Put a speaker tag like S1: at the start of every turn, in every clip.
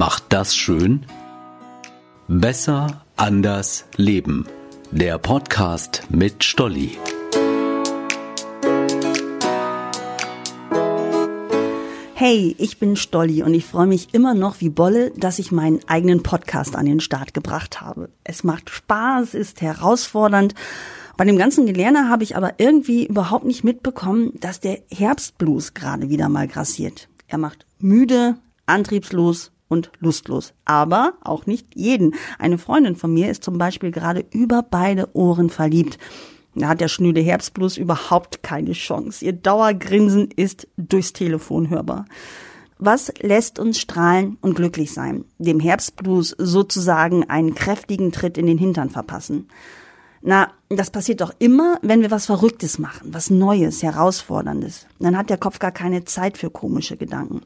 S1: macht das schön? Besser, anders, leben. Der Podcast mit Stolli.
S2: Hey, ich bin Stolli und ich freue mich immer noch wie Bolle, dass ich meinen eigenen Podcast an den Start gebracht habe. Es macht Spaß, ist herausfordernd. Bei dem ganzen Gelerne habe ich aber irgendwie überhaupt nicht mitbekommen, dass der Herbstblues gerade wieder mal grassiert. Er macht müde, antriebslos und lustlos. Aber auch nicht jeden. Eine Freundin von mir ist zum Beispiel gerade über beide Ohren verliebt. Da hat der schnöde Herbstblues überhaupt keine Chance. Ihr Dauergrinsen ist durchs Telefon hörbar. Was lässt uns strahlen und glücklich sein? Dem Herbstblues sozusagen einen kräftigen Tritt in den Hintern verpassen. Na, das passiert doch immer, wenn wir was Verrücktes machen, was Neues, Herausforderndes. Dann hat der Kopf gar keine Zeit für komische Gedanken.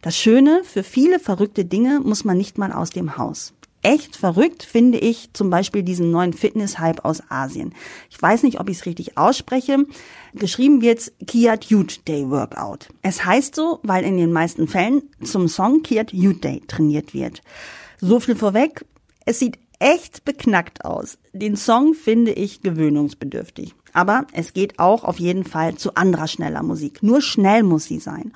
S2: Das Schöne, für viele verrückte Dinge muss man nicht mal aus dem Haus echt verrückt finde ich zum Beispiel diesen neuen Fitness-Hype aus Asien. Ich weiß nicht, ob ich es richtig ausspreche. Geschrieben wird's Kiat Youth Day Workout. Es heißt so, weil in den meisten Fällen zum Song Kiat Youth Day trainiert wird. So viel vorweg. Es sieht echt beknackt aus. Den Song finde ich gewöhnungsbedürftig. Aber es geht auch auf jeden Fall zu anderer schneller Musik. Nur schnell muss sie sein.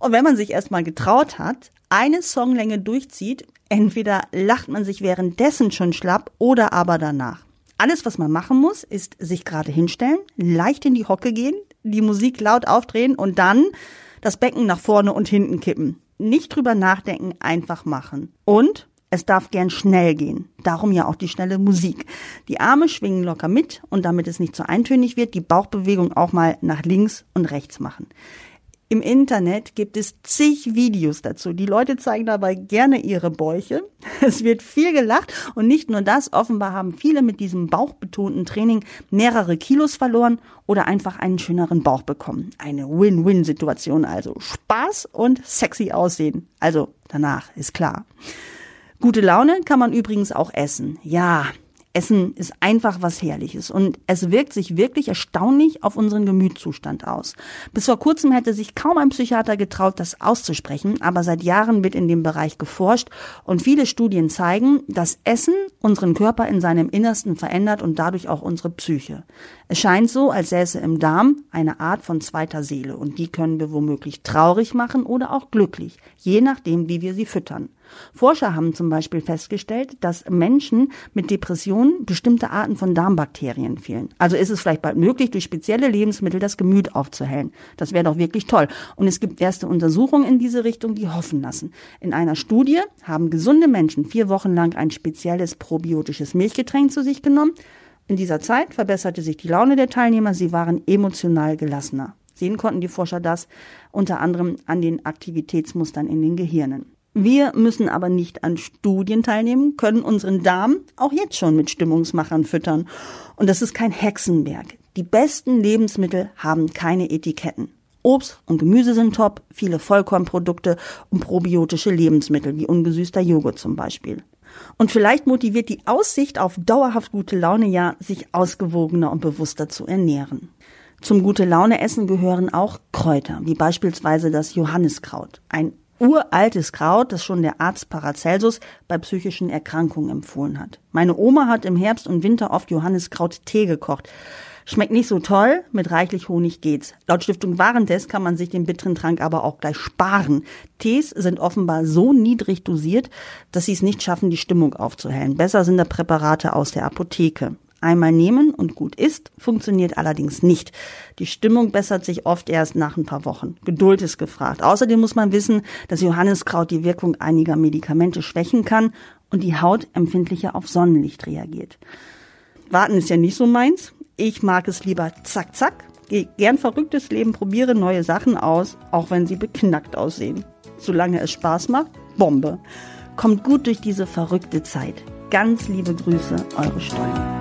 S2: Und wenn man sich erstmal getraut hat, eine Songlänge durchzieht, entweder lacht man sich währenddessen schon schlapp oder aber danach. Alles, was man machen muss, ist sich gerade hinstellen, leicht in die Hocke gehen, die Musik laut aufdrehen und dann das Becken nach vorne und hinten kippen. Nicht drüber nachdenken, einfach machen. Und es darf gern schnell gehen. Darum ja auch die schnelle Musik. Die Arme schwingen locker mit und damit es nicht so eintönig wird, die Bauchbewegung auch mal nach links und rechts machen. Im Internet gibt es zig Videos dazu. Die Leute zeigen dabei gerne ihre Bäuche. Es wird viel gelacht und nicht nur das. Offenbar haben viele mit diesem bauchbetonten Training mehrere Kilos verloren oder einfach einen schöneren Bauch bekommen. Eine Win-Win-Situation also. Spaß und sexy aussehen. Also danach ist klar. Gute Laune kann man übrigens auch essen. Ja, Essen ist einfach was Herrliches und es wirkt sich wirklich erstaunlich auf unseren Gemütszustand aus. Bis vor kurzem hätte sich kaum ein Psychiater getraut, das auszusprechen, aber seit Jahren wird in dem Bereich geforscht und viele Studien zeigen, dass Essen unseren Körper in seinem Innersten verändert und dadurch auch unsere Psyche. Es scheint so, als säße im Darm eine Art von zweiter Seele und die können wir womöglich traurig machen oder auch glücklich, je nachdem, wie wir sie füttern. Forscher haben zum Beispiel festgestellt, dass Menschen mit Depressionen bestimmte Arten von Darmbakterien fehlen. Also ist es vielleicht bald möglich, durch spezielle Lebensmittel das Gemüt aufzuhellen. Das wäre doch wirklich toll. Und es gibt erste Untersuchungen in diese Richtung, die hoffen lassen. In einer Studie haben gesunde Menschen vier Wochen lang ein spezielles probiotisches Milchgetränk zu sich genommen. In dieser Zeit verbesserte sich die Laune der Teilnehmer, sie waren emotional gelassener. Sehen konnten die Forscher das unter anderem an den Aktivitätsmustern in den Gehirnen. Wir müssen aber nicht an Studien teilnehmen, können unseren Darm auch jetzt schon mit Stimmungsmachern füttern. Und das ist kein Hexenwerk. Die besten Lebensmittel haben keine Etiketten. Obst und Gemüse sind top, viele Vollkornprodukte und probiotische Lebensmittel wie ungesüßter Joghurt zum Beispiel. Und vielleicht motiviert die Aussicht auf dauerhaft gute Laune ja, sich ausgewogener und bewusster zu ernähren. Zum gute Laune Essen gehören auch Kräuter, wie beispielsweise das Johanniskraut, ein uraltes Kraut, das schon der Arzt Paracelsus bei psychischen Erkrankungen empfohlen hat. Meine Oma hat im Herbst und Winter oft Johanniskraut Tee gekocht. Schmeckt nicht so toll, mit reichlich Honig geht's. Laut Stiftung Warentest kann man sich den bitteren Trank aber auch gleich sparen. Tees sind offenbar so niedrig dosiert, dass sie es nicht schaffen, die Stimmung aufzuhellen. Besser sind da Präparate aus der Apotheke. Einmal nehmen und gut ist, funktioniert allerdings nicht. Die Stimmung bessert sich oft erst nach ein paar Wochen. Geduld ist gefragt. Außerdem muss man wissen, dass Johanniskraut die Wirkung einiger Medikamente schwächen kann und die Haut empfindlicher auf Sonnenlicht reagiert. Warten ist ja nicht so meins. Ich mag es lieber zack, zack. Geh gern verrücktes Leben, probiere neue Sachen aus, auch wenn sie beknackt aussehen. Solange es Spaß macht, Bombe. Kommt gut durch diese verrückte Zeit. Ganz liebe Grüße, eure Steuer.